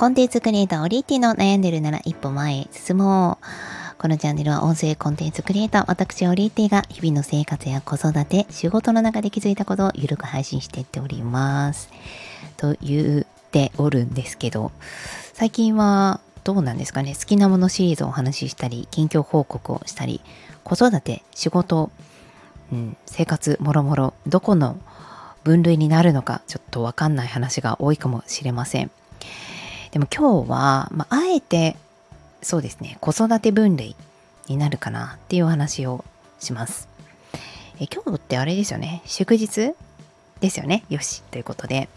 コンテンツクリエイターオリティの悩んでるなら一歩前へ進もう。このチャンネルは音声コンテンツクリエイター、私オリティが日々の生活や子育て、仕事の中で気づいたことをゆるく配信していっております。と言っておるんですけど、最近はどうなんですかね？好きなものシリーズをお話ししたり、近況報告をしたり、子育て、仕事、うん、生活もろもろ、どこの分類になるのかちょっとわかんない話が多いかもしれません。でも今日は、まあ、あえてそうですね子育て分類になるかなっていうお話をします。え今日ってあれですよね祝日ですよねよしということで、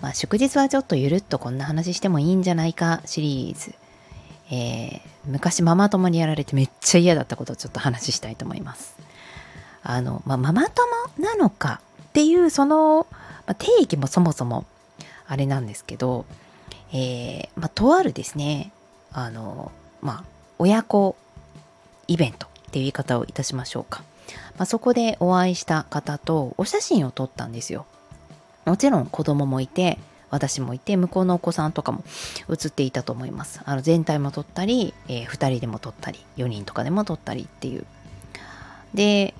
まあ、祝日はちょっとゆるっとこんな話してもいいんじゃないかシリーズ、えー、昔ママ友にやられてめっちゃ嫌だったことをちょっと話したいと思います。あの、まあ、ママ友なのかっていうその、まあ、定義もそもそもあれなんですけど、えー、まあ、とあるですねあのまあ親子イベントっていう言い方をいたしましょうか、まあ、そこでお会いした方とお写真を撮ったんですよ。もちろん子供もいて私もいて向こうのお子さんとかも写っていたと思います。あの全体も撮ったり、えー、2人でも撮ったり4人とかでも撮ったりっていう。で、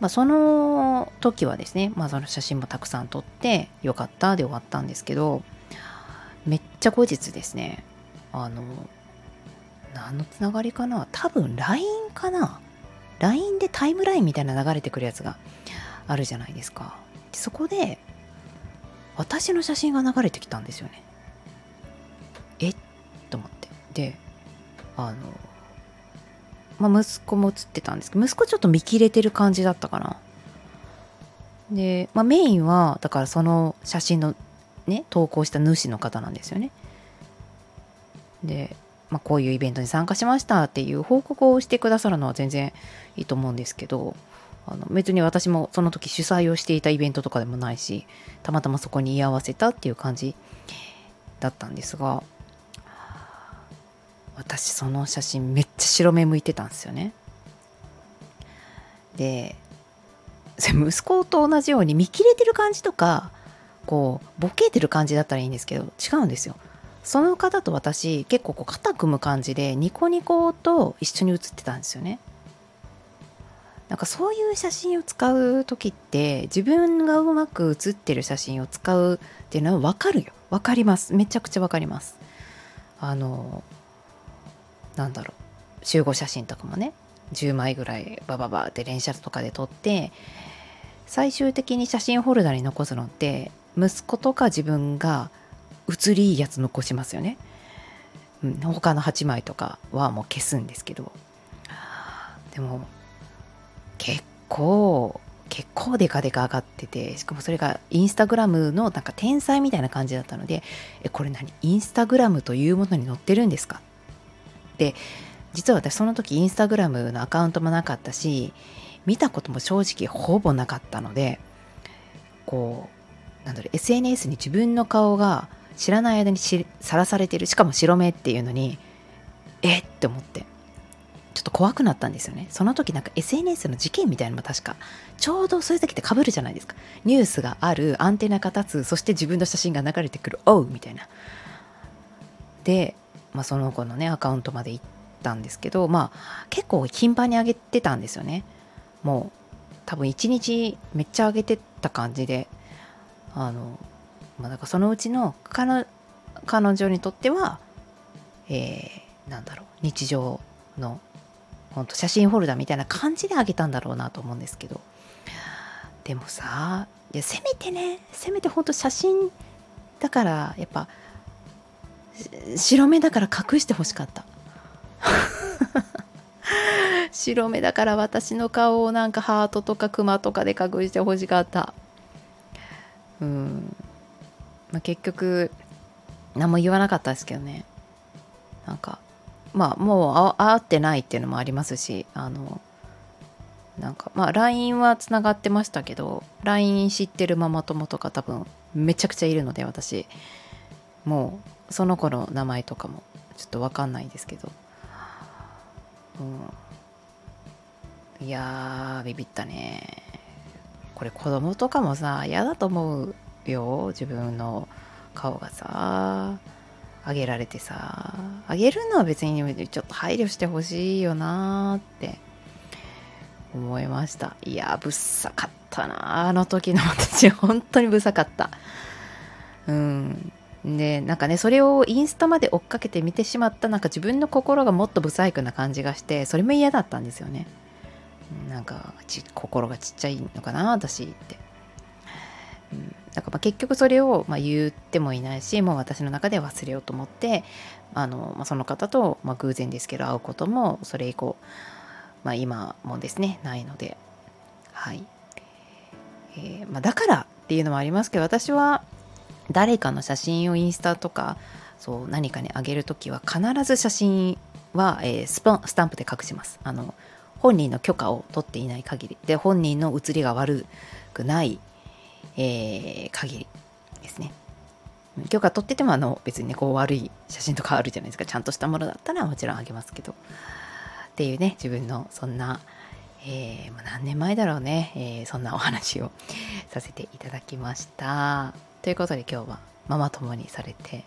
まあ、その時はですね、まあ、その写真もたくさん撮ってよかったで終わったんですけどめっちゃ後日ですね。あの何のつながりかな？多分 LINE かな？LINE でタイムラインみたいな流れてくるやつがあるじゃないですか。そこで私の写真が流れてきたんですよね。え？っと思って。であのまあ息子も写ってたんですけど息子ちょっと見切れてる感じだったかな。で、まあ、メインはだからその写真のね投稿した主の方なんですよねでまあ、こういうイベントに参加しましたっていう報告をしてくださるのは全然いいと思うんですけどあの別に私もその時主催をしていたイベントとかでもないしたまたまそこに居合わせたっていう感じだったんですが私その写真めっちゃ白目向いてたんですよね。で息子と同じように見切れてる感じとかこうボケてる感じだったらいいんですけど違うんですよ。その方と私結構こう肩組む感じでニコニコと一緒に写ってたんですよね。なんかそういう写真を使う時って自分がうまく写ってる写真を使うっていうのは分かるよ。分かります。めちゃくちゃ分かります。あのなんだろう。集合写真とかもね。10枚ぐらいバババって連写とかで撮って最終的に写真ホルダーに残すのって息子とか自分が写りいいやつ残しますよね、うん、他の8枚とかはもう消すんですけど。でも結構結構デカデカ上がっててしかもそれがインスタグラムのなんか天才みたいな感じだったのでえこれ何？インスタグラムというものに載ってるんですか？で実は私その時インスタグラムのアカウントもなかったし見たことも正直ほぼなかったのでこうなんだろう SNS に自分の顔が知らない間にさらされてるしかも白目っていうのにえって思ってちょっと怖くなったんですよね。その時なんか SNS の事件みたいなのも確かちょうどそういう時ってかぶるじゃないですか。ニュースがあるアンテナが立つそして自分の写真が流れてくるおうみたいな。で、まあ、その子のねアカウントまで行ったんですけどまあ結構頻繁に上げてたんですよね。もう多分一日めっちゃ上げてた感じであのまあ、だからそのうちの彼女にとっては、えー、なんだろう日常の本当写真フォルダみたいな感じであげたんだろうなと思うんですけど。でもさいやせめてねせめて本当写真だからやっぱ白目だから隠してほしかった。白目だから私の顔をなんかハートとかクマとかで隠してほしかった。うん。まあ、結局何も言わなかったですけどね。なんかまあもう会ってないっていうのもありますしあのなんかまあ LINE はつながってましたけど LINE 知ってるママ友とか多分めちゃくちゃいるので私。もうその子の名前とかもちょっと分かんないですけど、うん、いやービビったね。これ子供とかもさ嫌だと思う。よ自分の顔がさあげられてさあげるのは別にちょっと配慮してほしいよなって思いました。いやぶっさかったなあの時の私本当にぶっさかった。うん。でなんかねそれをインスタまで追っかけて見てしまったなんか自分の心がもっと不細工な感じがしてそれも嫌だったんですよね。なんか心がちっちゃいのかな私って、うん、だからまあ結局それをまあ言ってもいないしもう私の中で忘れようと思ってあの、まあ、その方とまあ偶然ですけど会うこともそれ以降、まあ、今もですねないので。はい、えーまあ、だからっていうのもありますけど私は誰かの写真をインスタとかそう何かにあげる時は必ず写真は、えー、スパスタンプで隠します。あの本人の許可を取っていない限り。で本人の写りが悪くない、えー、限りですね。許可取っててもあの別にねこう悪い写真とかあるじゃないですか。ちゃんとしたものだったらもちろんあげますけど。っていうね自分のそんな、えー、何年前だろうね、えー、そんなお話をさせていただきました。ということで今日はママ友にされて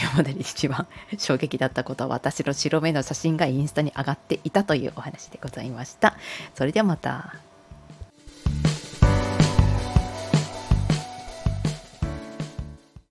今までで一番衝撃だったことは私の白目の写真がインスタに上がっていたというお話でございました。それではまた。